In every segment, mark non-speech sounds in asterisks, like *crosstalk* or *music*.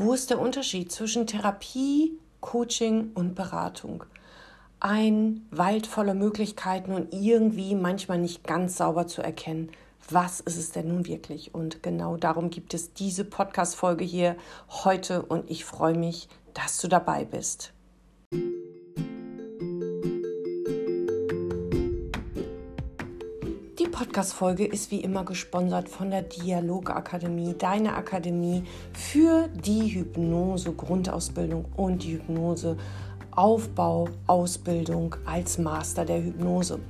Wo ist der Unterschied zwischen Therapie, Coaching und Beratung? Ein Wald voller Möglichkeiten und irgendwie manchmal nicht ganz sauber zu erkennen, was ist es denn nun wirklich? Und genau darum gibt es diese Podcast-Folge hier heute und ich freue mich, dass du dabei bist. Podcast-Folge ist wie immer gesponsert von der Dialogakademie, deine Akademie für die Hypnose Grundausbildung und die Hypnose Aufbau, Ausbildung als Master der Hypnose.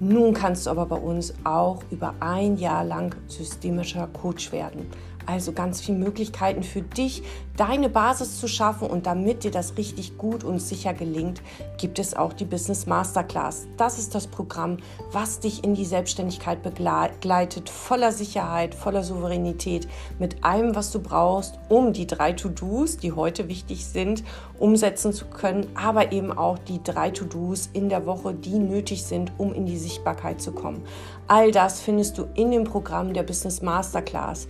Nun kannst du aber bei uns auch über ein Jahr lang systemischer Coach werden. Also ganz viele Möglichkeiten für dich, deine Basis zu schaffen und damit dir das richtig gut und sicher gelingt, gibt es auch die Business Masterclass. Das ist das Programm, was dich in die Selbstständigkeit begleitet, voller Sicherheit, voller Souveränität, mit allem, was du brauchst, um die drei To-Dos, die heute wichtig sind, umsetzen zu können, aber eben auch die drei To-Dos in der Woche, die nötig sind, um in die Sichtbarkeit zu kommen. All das findest du in dem Programm der Business Masterclass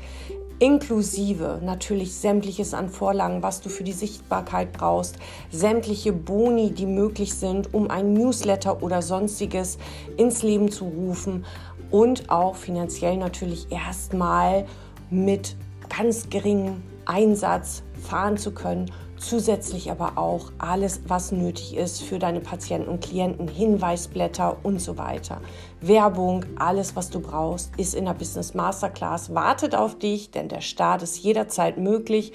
inklusive natürlich sämtliches an Vorlagen, was du für die Sichtbarkeit brauchst, sämtliche Boni, die möglich sind, um ein Newsletter oder sonstiges ins Leben zu rufen und auch finanziell natürlich erstmal mit ganz geringem Einsatz fahren zu können zusätzlich aber auch alles, was nötig ist für deine Patienten und Klienten, Hinweisblätter und so weiter. Werbung, alles, was du brauchst, ist in der Business Masterclass, wartet auf dich, denn der Start ist jederzeit möglich.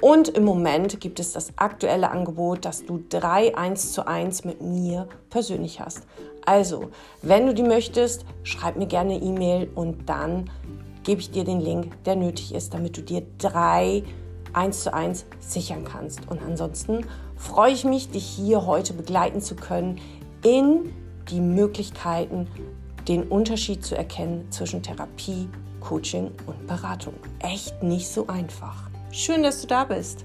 Und im Moment gibt es das aktuelle Angebot, dass du drei 1 zu 1 mit mir persönlich hast. Also, wenn du die möchtest, schreib mir gerne E-Mail und dann gebe ich dir den Link, der nötig ist, damit du dir drei eins zu eins sichern kannst. Und ansonsten freue ich mich, dich hier heute begleiten zu können in die Möglichkeiten, den Unterschied zu erkennen zwischen Therapie, Coaching und Beratung. Echt nicht so einfach. Schön, dass du da bist.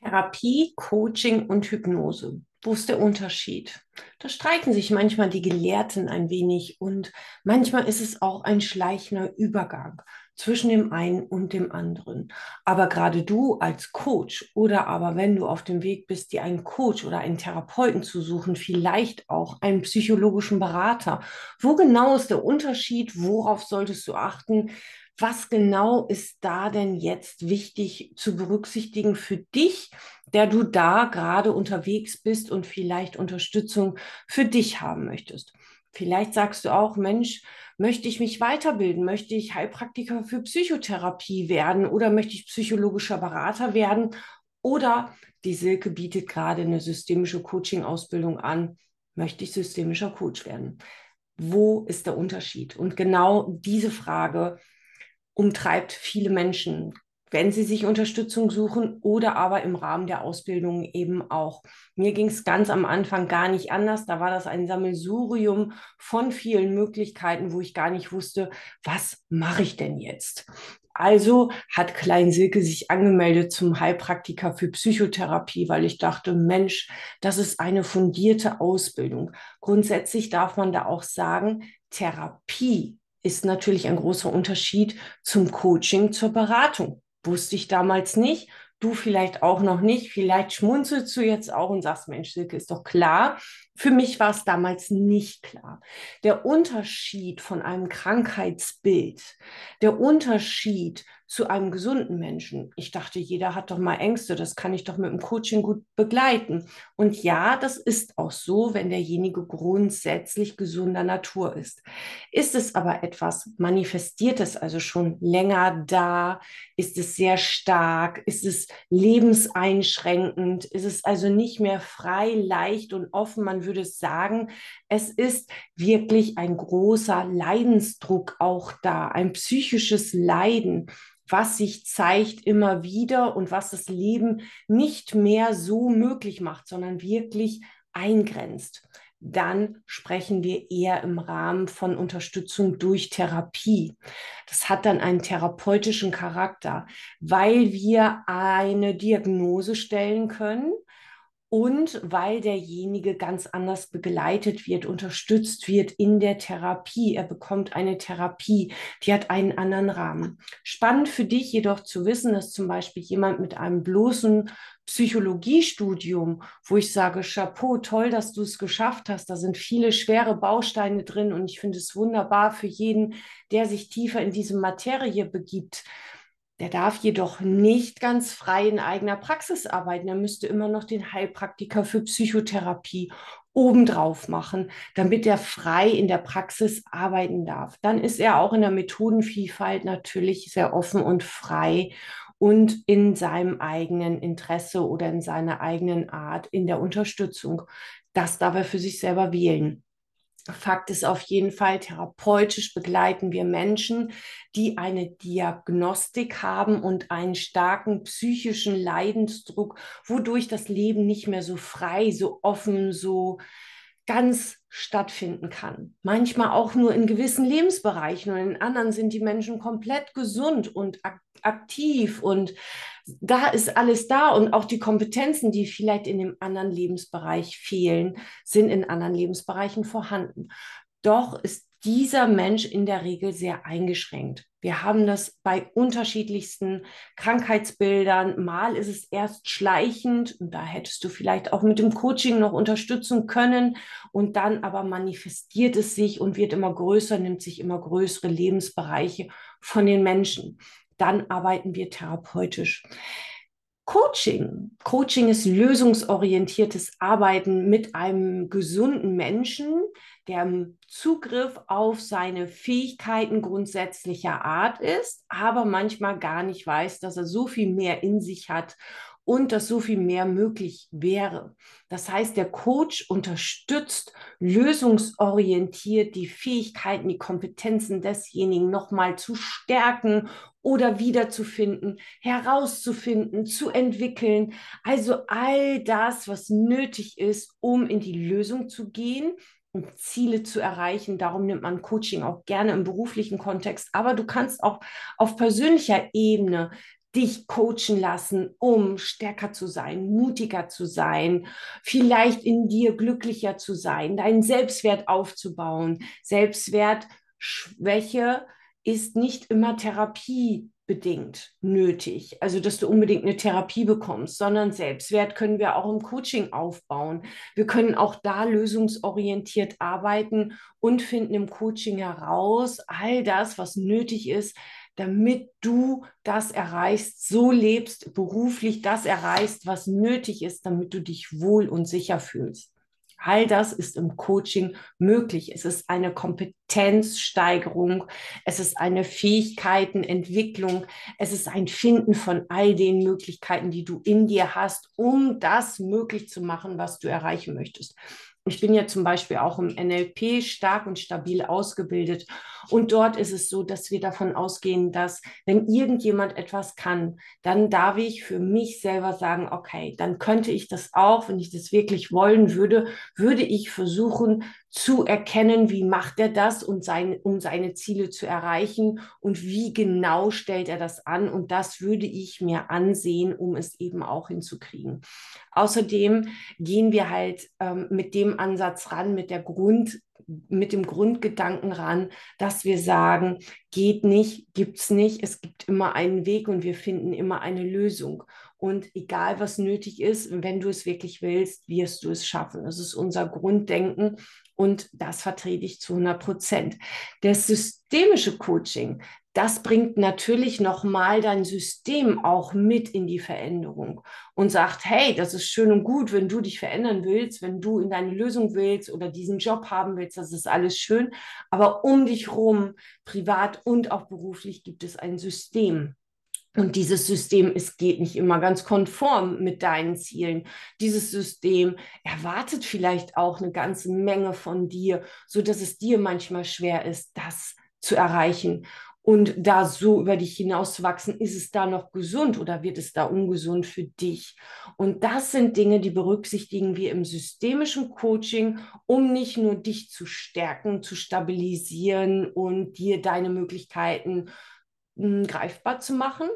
Therapie, Coaching und Hypnose. Wo ist der Unterschied? Da streiten sich manchmal die Gelehrten ein wenig und manchmal ist es auch ein schleichender Übergang zwischen dem einen und dem anderen. Aber gerade du als Coach oder aber wenn du auf dem Weg bist, dir einen Coach oder einen Therapeuten zu suchen, vielleicht auch einen psychologischen Berater, wo genau ist der Unterschied? Worauf solltest du achten? Was genau ist da denn jetzt wichtig zu berücksichtigen für dich, der du da gerade unterwegs bist und vielleicht Unterstützung für dich haben möchtest? Vielleicht sagst du auch, Mensch, möchte ich mich weiterbilden? Möchte ich Heilpraktiker für Psychotherapie werden oder möchte ich psychologischer Berater werden? Oder die Silke bietet gerade eine systemische Coaching-Ausbildung an. Möchte ich systemischer Coach werden? Wo ist der Unterschied? Und genau diese Frage umtreibt viele Menschen, wenn sie sich Unterstützung suchen oder aber im Rahmen der Ausbildung eben auch. Mir ging es ganz am Anfang gar nicht anders. Da war das ein Sammelsurium von vielen Möglichkeiten, wo ich gar nicht wusste, was mache ich denn jetzt? Also hat Klein Silke sich angemeldet zum Heilpraktiker für Psychotherapie, weil ich dachte, Mensch, das ist eine fundierte Ausbildung. Grundsätzlich darf man da auch sagen, Therapie ist natürlich ein großer Unterschied zum Coaching, zur Beratung. Wusste ich damals nicht. Du vielleicht auch noch nicht. Vielleicht schmunzelst du jetzt auch und sagst, Mensch, Silke, ist doch klar. Für mich war es damals nicht klar. Der Unterschied von einem Krankheitsbild, der Unterschied zu einem gesunden Menschen. Ich dachte, jeder hat doch mal Ängste, das kann ich doch mit dem Coaching gut begleiten. Und ja, das ist auch so, wenn derjenige grundsätzlich gesunder Natur ist. Ist es aber etwas Manifestiertes, also schon länger da? Ist es sehr stark? Ist es lebenseinschränkend? Ist es also nicht mehr frei, leicht und offen? Man würde sagen, es ist wirklich ein großer Leidensdruck auch da, ein psychisches Leiden was sich zeigt immer wieder und was das Leben nicht mehr so möglich macht, sondern wirklich eingrenzt. Dann sprechen wir eher im Rahmen von Unterstützung durch Therapie. Das hat dann einen therapeutischen Charakter, weil wir eine Diagnose stellen können und weil derjenige ganz anders begleitet wird, unterstützt wird in der Therapie. Er bekommt eine Therapie, die hat einen anderen Rahmen. Spannend für dich jedoch zu wissen, dass zum Beispiel jemand mit einem bloßen Psychologiestudium, wo ich sage, Chapeau, toll, dass du es geschafft hast. Da sind viele schwere Bausteine drin und ich finde es wunderbar für jeden, der sich tiefer in diese Materie begibt der darf jedoch nicht ganz frei in eigener Praxis arbeiten. Er müsste immer noch den Heilpraktiker für Psychotherapie obendrauf machen, damit er frei in der Praxis arbeiten darf. Dann ist er auch in der Methodenvielfalt natürlich sehr offen und frei und in seinem eigenen Interesse oder in seiner eigenen Art in der Unterstützung. Das darf er für sich selber wählen. Fakt ist auf jeden Fall, therapeutisch begleiten wir Menschen, die eine Diagnostik haben und einen starken psychischen Leidensdruck, wodurch das Leben nicht mehr so frei, so offen, so ganz stattfinden kann. Manchmal auch nur in gewissen Lebensbereichen und in anderen sind die Menschen komplett gesund und aktiv und da ist alles da und auch die Kompetenzen, die vielleicht in dem anderen Lebensbereich fehlen, sind in anderen Lebensbereichen vorhanden. Doch ist dieser Mensch in der Regel sehr eingeschränkt. Wir haben das bei unterschiedlichsten Krankheitsbildern. Mal ist es erst schleichend und da hättest du vielleicht auch mit dem Coaching noch unterstützen können und dann aber manifestiert es sich und wird immer größer, nimmt sich immer größere Lebensbereiche von den Menschen dann arbeiten wir therapeutisch. Coaching. Coaching ist lösungsorientiertes Arbeiten mit einem gesunden Menschen, der Zugriff auf seine Fähigkeiten grundsätzlicher Art ist, aber manchmal gar nicht weiß, dass er so viel mehr in sich hat und dass so viel mehr möglich wäre. Das heißt, der Coach unterstützt lösungsorientiert die Fähigkeiten, die Kompetenzen desjenigen nochmal zu stärken oder wiederzufinden, herauszufinden, zu entwickeln. Also all das, was nötig ist, um in die Lösung zu gehen und Ziele zu erreichen. Darum nimmt man Coaching auch gerne im beruflichen Kontext. Aber du kannst auch auf persönlicher Ebene dich coachen lassen, um stärker zu sein, mutiger zu sein, vielleicht in dir glücklicher zu sein, deinen Selbstwert aufzubauen. Selbstwertschwäche ist nicht immer therapiebedingt nötig, also dass du unbedingt eine Therapie bekommst, sondern Selbstwert können wir auch im Coaching aufbauen. Wir können auch da lösungsorientiert arbeiten und finden im Coaching heraus all das, was nötig ist, damit du das erreichst, so lebst, beruflich das erreichst, was nötig ist, damit du dich wohl und sicher fühlst. All das ist im Coaching möglich. Es ist eine Kompetenzsteigerung, es ist eine Fähigkeitenentwicklung, es ist ein Finden von all den Möglichkeiten, die du in dir hast, um das möglich zu machen, was du erreichen möchtest. Ich bin ja zum Beispiel auch im NLP stark und stabil ausgebildet. Und dort ist es so, dass wir davon ausgehen, dass wenn irgendjemand etwas kann, dann darf ich für mich selber sagen, okay, dann könnte ich das auch, wenn ich das wirklich wollen würde, würde ich versuchen, zu erkennen, wie macht er das und sein, um seine Ziele zu erreichen und wie genau stellt er das an. Und das würde ich mir ansehen, um es eben auch hinzukriegen. Außerdem gehen wir halt ähm, mit dem Ansatz ran, mit der Grund, mit dem Grundgedanken ran, dass wir sagen, geht nicht, gibt's nicht, es gibt immer einen Weg und wir finden immer eine Lösung. Und egal was nötig ist, wenn du es wirklich willst, wirst du es schaffen. Das ist unser Grunddenken und das vertrete ich zu 100 Prozent. Das systemische Coaching, das bringt natürlich nochmal dein System auch mit in die Veränderung und sagt, hey, das ist schön und gut, wenn du dich verändern willst, wenn du in deine Lösung willst oder diesen Job haben willst, das ist alles schön. Aber um dich rum, privat und auch beruflich, gibt es ein System. Und dieses System es geht nicht immer ganz konform mit deinen Zielen. Dieses System erwartet vielleicht auch eine ganze Menge von dir, so dass es dir manchmal schwer ist, das zu erreichen. Und da so über dich hinauszuwachsen, ist es da noch gesund oder wird es da ungesund für dich? Und das sind Dinge, die berücksichtigen wir im systemischen Coaching, um nicht nur dich zu stärken, zu stabilisieren und dir deine Möglichkeiten greifbar zu machen,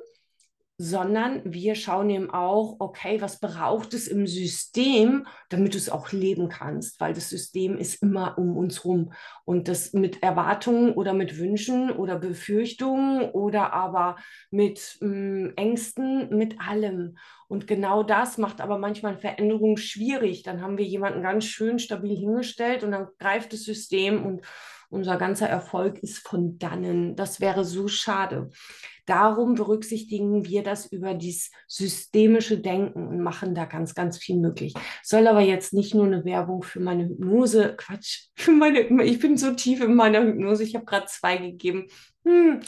sondern wir schauen eben auch, okay, was braucht es im System, damit du es auch leben kannst, weil das System ist immer um uns rum und das mit Erwartungen oder mit Wünschen oder Befürchtungen oder aber mit mh, hm, Ängsten, mit allem. Und genau das macht aber manchmal Veränderungen schwierig. Dann haben wir jemanden ganz schön stabil hingestellt und dann greift das System und unser ganzer Erfolg ist von dannen. Das wäre so schade. Darum berücksichtigen wir das über dieses systemische Denken und machen da ganz, ganz viel möglich. Soll aber jetzt nicht nur eine Werbung für meine Hypnose, Quatsch, *laughs* für meine, ich bin so tief in meiner Hypnose, ich habe gerade zwei gegeben. Hm,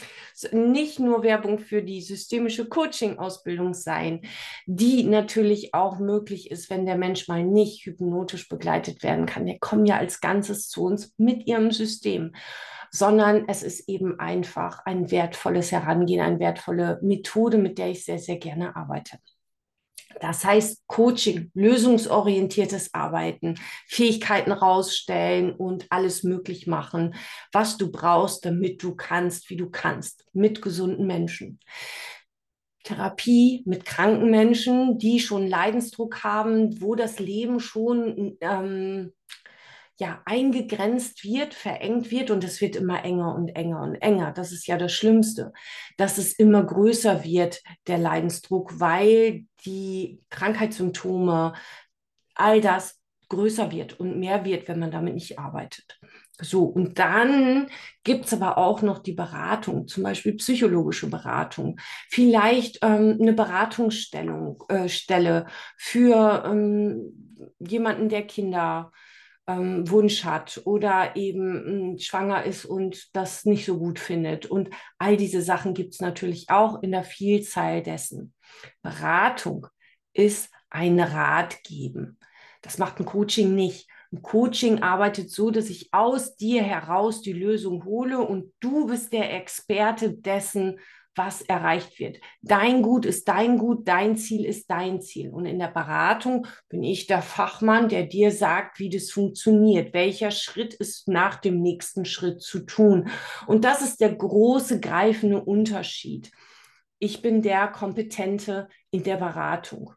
nicht nur Werbung für die systemische Coaching-Ausbildung sein, die natürlich auch möglich ist, wenn der Mensch mal nicht hypnotisch begleitet werden kann. Der kommt ja als Ganzes zu uns mit ihrem System sondern es ist eben einfach ein wertvolles Herangehen, eine wertvolle Methode, mit der ich sehr, sehr gerne arbeite. Das heißt Coaching, lösungsorientiertes Arbeiten, Fähigkeiten rausstellen und alles möglich machen, was du brauchst, damit du kannst, wie du kannst, mit gesunden Menschen. Therapie mit kranken Menschen, die schon Leidensdruck haben, wo das Leben schon ähm, ja eingegrenzt wird, verengt wird und es wird immer enger und enger und enger. Das ist ja das Schlimmste, dass es immer größer wird, der Leidensdruck, weil die Krankheitssymptome, all das größer wird und mehr wird, wenn man damit nicht arbeitet. So, und dann gibt es aber auch noch die Beratung, zum Beispiel psychologische Beratung, vielleicht ähm, eine Beratungsstellung, äh, für ähm, jemanden, der Kinder ähm, Wunsch hat oder eben äh, schwanger ist und das nicht so gut findet. Und all diese Sachen gibt es natürlich auch in der Vielzahl dessen. Beratung ist ein Rat geben. Das macht ein Coaching nicht. Ein Coaching arbeitet so, dass ich aus dir heraus die Lösung hole und du bist der Experte dessen, was erreicht wird. Dein Gut ist dein Gut, dein Ziel ist dein Ziel. Und in der Beratung bin ich der Fachmann, der dir sagt, wie das funktioniert, welcher Schritt ist nach dem nächsten Schritt zu tun. Und das ist der große greifende Unterschied. Ich bin der Kompetente in der Beratung.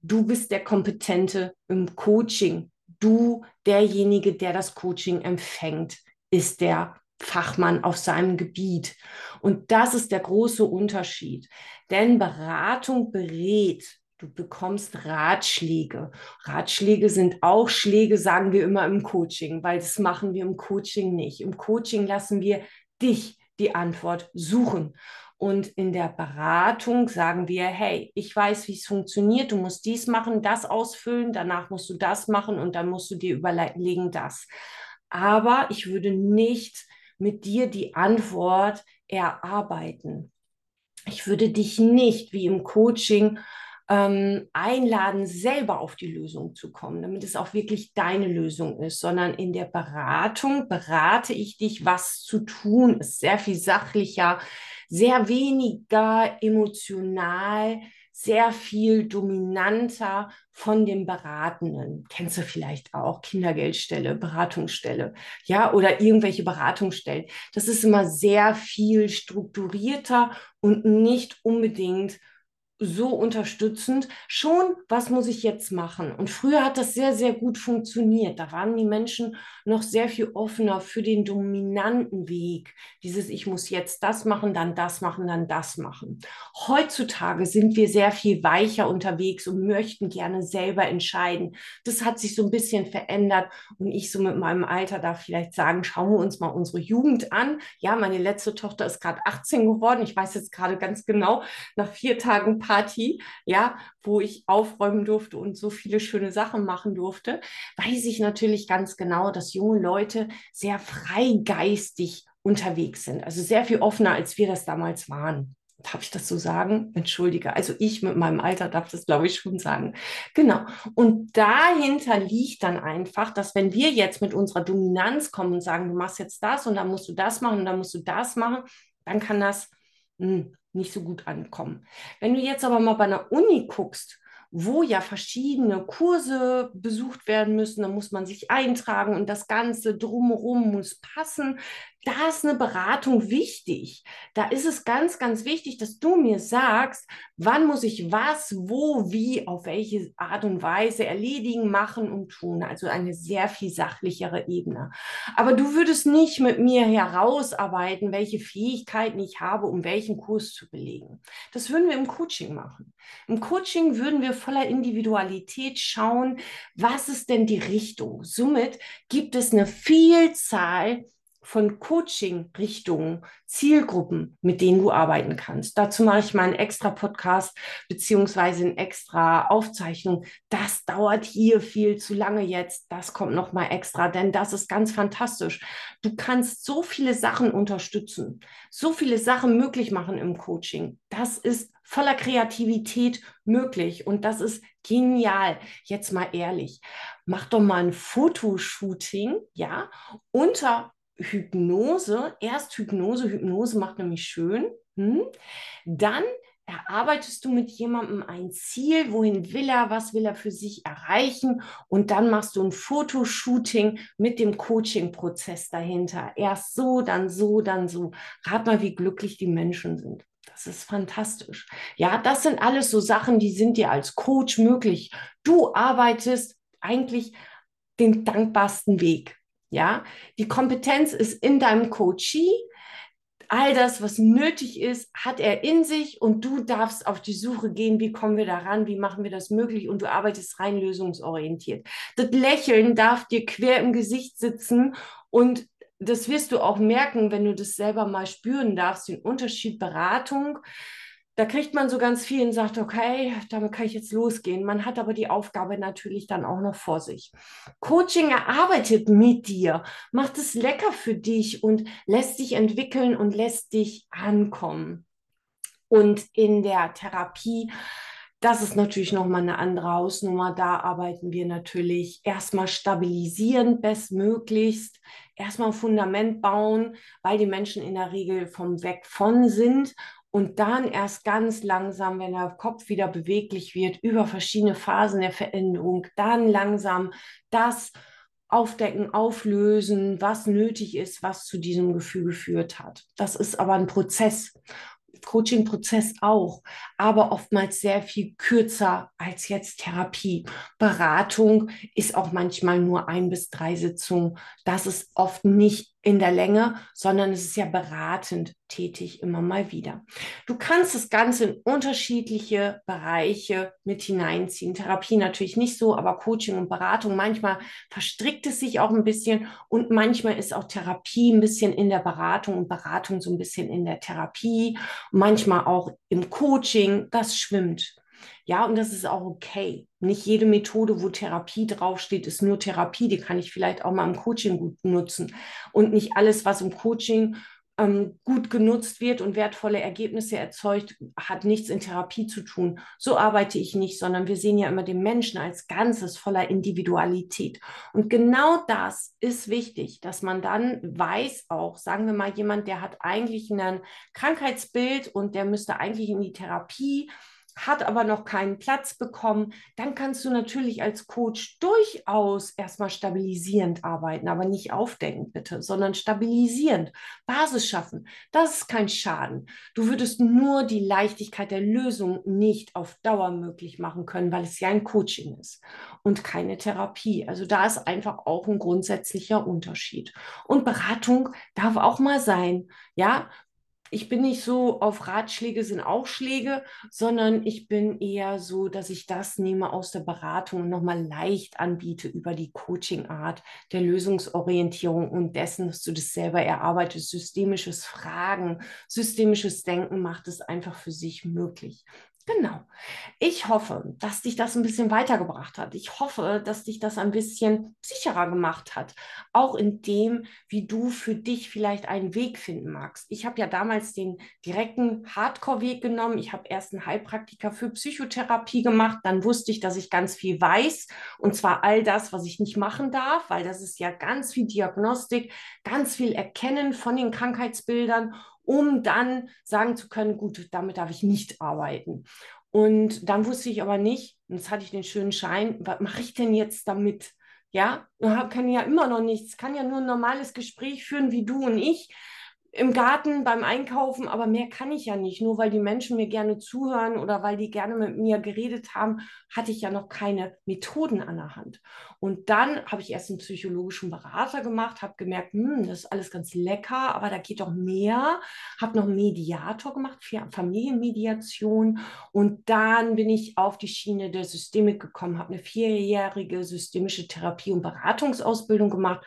Du bist der Kompetente im Coaching. Du, derjenige, der das Coaching empfängt, ist der Fachmann auf seinem Gebiet. Und das ist der große Unterschied. Denn Beratung berät. Du bekommst Ratschläge. Ratschläge sind auch Schläge, sagen wir immer im Coaching, weil das machen wir im Coaching nicht. Im Coaching lassen wir dich die Antwort suchen. Und in der Beratung sagen wir, hey, ich weiß, wie es funktioniert, du musst dies machen, das ausfüllen, danach musst du das machen und dann musst du dir überlegen, das. Aber ich würde nicht mit dir die Antwort erarbeiten. Ich würde dich nicht wie im Coaching ähm, einladen, selber auf die Lösung zu kommen, damit es auch wirklich deine Lösung ist, sondern in der Beratung berate ich dich, was zu tun ist. Sehr viel sachlicher, sehr weniger emotional, sehr viel dominanter von dem Beratenden. Kennst du vielleicht auch Kindergeldstelle, Beratungsstelle, ja, oder irgendwelche Beratungsstellen. Das ist immer sehr viel strukturierter und nicht unbedingt so unterstützend. Schon, was muss ich jetzt machen? Und früher hat das sehr, sehr gut funktioniert. Da waren die Menschen noch sehr viel offener für den dominanten Weg. Dieses, ich muss jetzt das machen, dann das machen, dann das machen. Heutzutage sind wir sehr viel weicher unterwegs und möchten gerne selber entscheiden. Das hat sich so ein bisschen verändert. Und ich so mit meinem Alter darf vielleicht sagen, schauen wir uns mal unsere Jugend an. Ja, meine letzte Tochter ist gerade 18 geworden. Ich weiß jetzt gerade ganz genau, nach vier Tagen Party, ja, wo ich aufräumen durfte und so viele schöne Sachen machen durfte, weiß ich natürlich ganz genau, dass junge Leute sehr freigeistig unterwegs sind. Also sehr viel offener, als wir das damals waren. Darf ich das so sagen? Entschuldige. Also ich mit meinem Alter darf das, glaube ich, schon sagen. Genau. Und dahinter liegt dann einfach, dass wenn wir jetzt mit unserer Dominanz kommen und sagen, du machst jetzt das und dann musst du das machen und dann musst du das machen, dann kann das hm, nicht so gut ankommen. Wenn du jetzt aber mal bei einer Uni guckst, wo ja verschiedene Kurse besucht werden müssen, dann muss man sich eintragen und das Ganze drumherum muss passen, da ist eine Beratung wichtig. Da ist es ganz, ganz wichtig, dass du mir sagst, wann muss ich was, wo, wie, auf welche Art und Weise erledigen, machen und tun. Also eine sehr viel sachlichere Ebene. Aber du würdest nicht mit mir herausarbeiten, welche Fähigkeiten ich habe, um welchen Kurs zu belegen. Das würden wir im Coaching machen. Im Coaching würden wir voller Individualität schauen, was ist denn die Richtung. Somit gibt es eine Vielzahl von Coaching-Richtungen, Zielgruppen, mit denen du arbeiten kannst. Dazu mache ich mal einen extra Podcast beziehungsweise eine extra Aufzeichnung. Das dauert hier viel zu lange jetzt. Das kommt noch mal extra, denn das ist ganz fantastisch. Du kannst so viele Sachen unterstützen, so viele Sachen möglich machen im Coaching. Das ist voller Kreativität möglich und das ist genial. Jetzt mal ehrlich, mach doch mal ein Fotoshooting, ja, unter Hypnose, erst Hypnose, Hypnose macht nämlich schön, hm? dann erarbeitest du mit jemandem ein Ziel, wohin will er, was will er für sich erreichen und dann machst du ein Fotoshooting mit dem Coaching-Prozess dahinter. Erst so, dann so, dann so. Rat mal, wie glücklich die Menschen sind. Das ist fantastisch. Ja, das sind alles so Sachen, die sind dir als Coach möglich. Du arbeitest eigentlich den dankbarsten Weg. Ja, die Kompetenz ist in deinem Coachee. All das, was nötig ist, hat er in sich und du darfst auf die Suche gehen, wie kommen wir daran, wie machen wir das möglich und du arbeitest rein lösungsorientiert. Das Lächeln darf dir quer im Gesicht sitzen und das wirst du auch merken, wenn du das selber mal spüren darfst, den Unterschied Beratung da kriegt man so ganz viel und sagt, okay, damit kann ich jetzt losgehen. Man hat aber die Aufgabe natürlich dann auch noch vor sich. Coaching erarbeitet mit dir, macht es lecker für dich und lässt dich entwickeln und lässt dich ankommen. Und in der Therapie, das ist natürlich nochmal eine andere Hausnummer. Da arbeiten wir natürlich erstmal stabilisierend, bestmöglichst, erstmal ein Fundament bauen, weil die Menschen in der Regel vom Weg von sind und dann erst ganz langsam, wenn der Kopf wieder beweglich wird, über verschiedene Phasen der Veränderung, dann langsam das aufdecken, auflösen, was nötig ist, was zu diesem Gefühl geführt hat. Das ist aber ein Prozess. Coaching-Prozess auch, aber oftmals sehr viel kürzer als jetzt Therapie. Beratung ist auch manchmal nur ein bis drei Sitzungen. Das ist oft nicht in der Länge, sondern es ist ja beratend tätig immer mal wieder. Du kannst das Ganze in unterschiedliche Bereiche mit hineinziehen. Therapie natürlich nicht so, aber Coaching und Beratung, manchmal verstrickt es sich auch ein bisschen und manchmal ist auch Therapie ein bisschen in der Beratung und Beratung so ein bisschen in der Therapie, manchmal auch im Coaching, das schwimmt. Ja, und das ist auch okay. Nicht jede Methode, wo Therapie draufsteht, ist nur Therapie. Die kann ich vielleicht auch mal im Coaching gut nutzen. Und nicht alles, was im Coaching ähm, gut genutzt wird und wertvolle Ergebnisse erzeugt, hat nichts in Therapie zu tun. So arbeite ich nicht, sondern wir sehen ja immer den Menschen als Ganzes voller Individualität. Und genau das ist wichtig, dass man dann weiß auch, sagen wir mal, jemand, der hat eigentlich ein Krankheitsbild und der müsste eigentlich in die Therapie hat aber noch keinen Platz bekommen, dann kannst du natürlich als Coach durchaus erstmal stabilisierend arbeiten, aber nicht aufdeckend bitte, sondern stabilisierend, Basis schaffen. Das ist kein Schaden. Du würdest nur die Leichtigkeit der Lösung nicht auf Dauer möglich machen können, weil es ja ein Coaching ist und keine Therapie. Also da ist einfach auch ein grundsätzlicher Unterschied. Und Beratung darf auch mal sein. Ja, ich bin nicht so auf Ratschläge sind auch Schläge, sondern ich bin eher so, dass ich das nehme aus der Beratung und nochmal leicht anbiete über die Coaching-Art der Lösungsorientierung und dessen, dass du das selber erarbeitest. Systemisches Fragen, systemisches Denken macht es einfach für sich möglich. Genau. Ich hoffe, dass dich das ein bisschen weitergebracht hat. Ich hoffe, dass dich das ein bisschen sicherer gemacht hat. Auch in dem, wie du für dich vielleicht einen Weg finden magst. Ich habe ja damals den direkten Hardcore-Weg genommen. Ich habe erst einen Heilpraktiker für Psychotherapie gemacht. Dann wusste ich, dass ich ganz viel weiß. Und zwar all das, was ich nicht machen darf, weil das ist ja ganz viel Diagnostik, ganz viel Erkennen von den Krankheitsbildern um dann sagen zu können, gut, damit darf ich nicht arbeiten. Und dann wusste ich aber nicht, und jetzt hatte ich den schönen Schein, was mache ich denn jetzt damit? Ja, kann ja immer noch nichts, kann ja nur ein normales Gespräch führen wie du und ich im Garten beim Einkaufen, aber mehr kann ich ja nicht. Nur weil die Menschen mir gerne zuhören oder weil die gerne mit mir geredet haben, hatte ich ja noch keine Methoden an der Hand. Und dann habe ich erst einen psychologischen Berater gemacht, habe gemerkt, hm, das ist alles ganz lecker, aber da geht doch mehr. Habe noch einen Mediator gemacht, Familienmediation. Und dann bin ich auf die Schiene der Systemik gekommen, habe eine vierjährige systemische Therapie- und Beratungsausbildung gemacht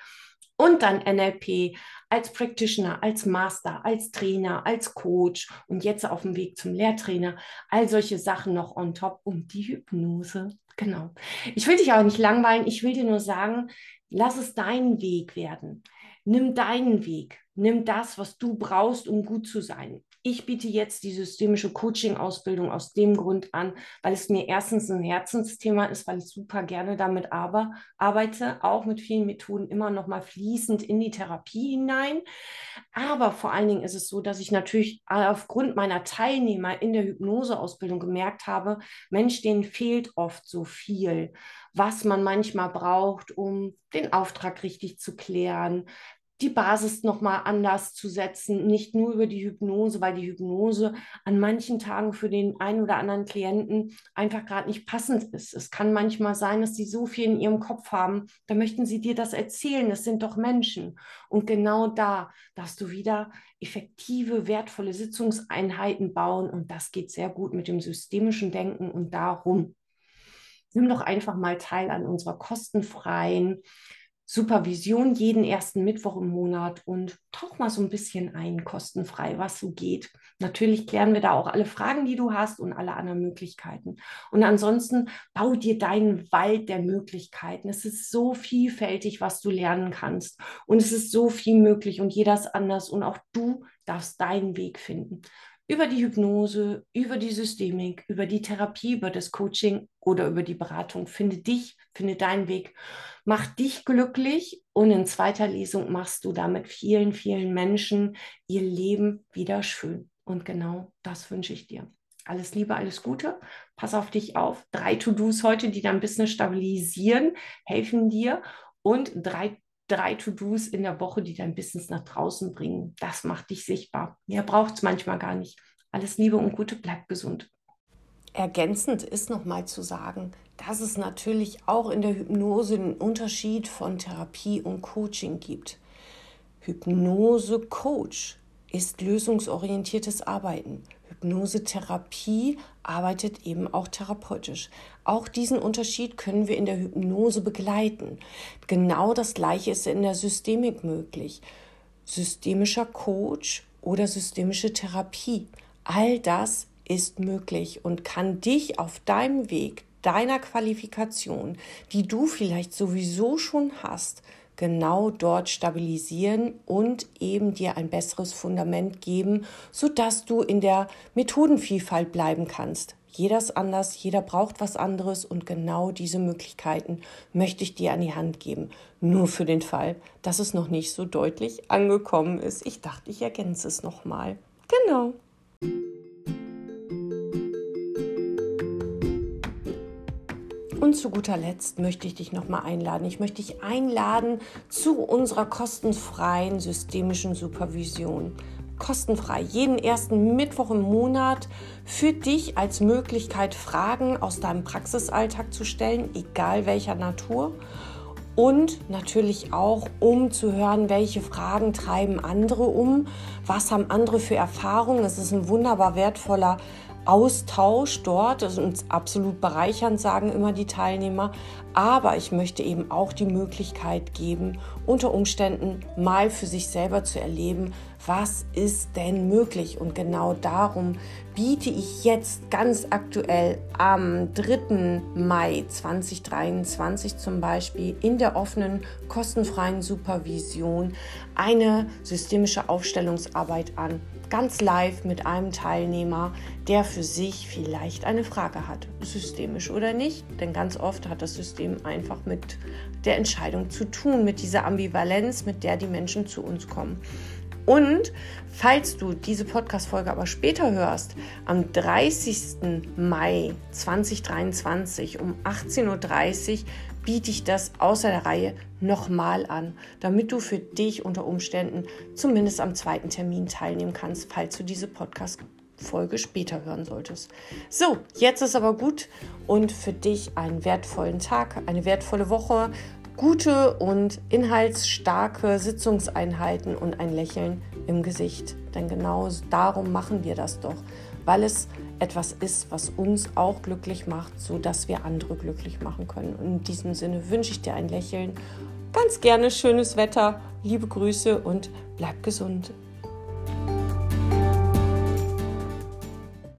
und dann NLP als Practitioner, als Master, als Trainer, als Coach und jetzt auf dem Weg zum Lehrtrainer. All solche Sachen noch on top und die Hypnose. Genau. Ich will dich aber nicht langweilen. Ich will dir nur sagen, lass es dein Weg werden. Nimm deinen Weg. Nimm das, was du brauchst, um gut zu sein. Ich biete jetzt die systemische Coaching-Ausbildung aus dem Grund an, weil es mir erstens ein Herzensthema ist, weil ich super gerne damit aber, arbeite, auch mit vielen Methoden immer noch mal fließend in die Therapie hinein. Aber vor allen Dingen ist es so, dass ich natürlich aufgrund meiner Teilnehmer in der Hypnoseausbildung gemerkt habe, Mensch, denen fehlt oft so viel, was man manchmal braucht, um den Auftrag richtig zu klären, die Basis nochmal anders zu setzen, nicht nur über die Hypnose, weil die Hypnose an manchen Tagen für den einen oder anderen Klienten einfach gerade nicht passend ist. Es kann manchmal sein, dass sie so viel in ihrem Kopf haben, da möchten sie dir das erzählen, das sind doch Menschen. Und genau da darfst du wieder effektive, wertvolle Sitzungseinheiten bauen und das geht sehr gut mit dem systemischen Denken und darum. Nimm doch einfach mal teil an unserer kostenfreien Supervision jeden ersten Mittwoch im Monat und tauch mal so ein bisschen ein, kostenfrei, was so geht. Natürlich klären wir da auch alle Fragen, die du hast und alle anderen Möglichkeiten. Und ansonsten bau dir deinen Wald der Möglichkeiten. Es ist so vielfältig, was du lernen kannst. Und es ist so viel möglich und jeder ist anders und auch du darfst deinen Weg finden über die Hypnose, über die Systemik, über die Therapie, über das Coaching oder über die Beratung. Finde dich, finde deinen Weg, mach dich glücklich und in zweiter Lesung machst du damit vielen, vielen Menschen ihr Leben wieder schön. Und genau das wünsche ich dir. Alles Liebe, alles Gute. Pass auf dich auf. Drei To-Dos heute, die dein Business stabilisieren, helfen dir. Und drei drei To-Dos in der Woche, die dein Business nach draußen bringen. Das macht dich sichtbar. Mehr braucht es manchmal gar nicht. Alles Liebe und Gute, bleib gesund. Ergänzend ist nochmal zu sagen, dass es natürlich auch in der Hypnose einen Unterschied von Therapie und Coaching gibt. Hypnose-Coach ist lösungsorientiertes Arbeiten. Hypnosetherapie arbeitet eben auch therapeutisch. Auch diesen Unterschied können wir in der Hypnose begleiten. Genau das Gleiche ist in der Systemik möglich. Systemischer Coach oder systemische Therapie. All das ist möglich und kann dich auf deinem Weg deiner Qualifikation, die du vielleicht sowieso schon hast, genau dort stabilisieren und eben dir ein besseres Fundament geben, sodass du in der Methodenvielfalt bleiben kannst. Jeder ist anders, jeder braucht was anderes und genau diese Möglichkeiten möchte ich dir an die Hand geben. Nur für den Fall, dass es noch nicht so deutlich angekommen ist. Ich dachte, ich ergänze es nochmal. Genau. Und zu guter Letzt möchte ich dich nochmal einladen. Ich möchte dich einladen zu unserer kostenfreien systemischen Supervision. Kostenfrei, jeden ersten Mittwoch im Monat für dich als Möglichkeit, Fragen aus deinem Praxisalltag zu stellen, egal welcher Natur. Und natürlich auch, um zu hören, welche Fragen treiben andere um, was haben andere für Erfahrungen. Es ist ein wunderbar wertvoller Austausch dort, das ist uns absolut bereichernd, sagen immer die Teilnehmer. Aber ich möchte eben auch die Möglichkeit geben, unter Umständen mal für sich selber zu erleben, was ist denn möglich. Und genau darum biete ich jetzt ganz aktuell am 3. Mai 2023 zum Beispiel in der offenen kostenfreien Supervision eine systemische Aufstellungsarbeit an ganz live mit einem Teilnehmer, der für sich vielleicht eine Frage hat, systemisch oder nicht. Denn ganz oft hat das System einfach mit der Entscheidung zu tun, mit dieser Ambivalenz, mit der die Menschen zu uns kommen. Und falls du diese Podcast-Folge aber später hörst, am 30. Mai 2023 um 18.30 Uhr biete ich das außer der Reihe nochmal an, damit du für dich unter Umständen zumindest am zweiten Termin teilnehmen kannst, falls du diese Podcast-Folge später hören solltest. So, jetzt ist aber gut und für dich einen wertvollen Tag, eine wertvolle Woche, gute und inhaltsstarke Sitzungseinheiten und ein Lächeln im Gesicht. Denn genau darum machen wir das doch, weil es etwas ist, was uns auch glücklich macht, sodass wir andere glücklich machen können. Und in diesem Sinne wünsche ich dir ein Lächeln, ganz gerne schönes Wetter, liebe Grüße und bleib gesund.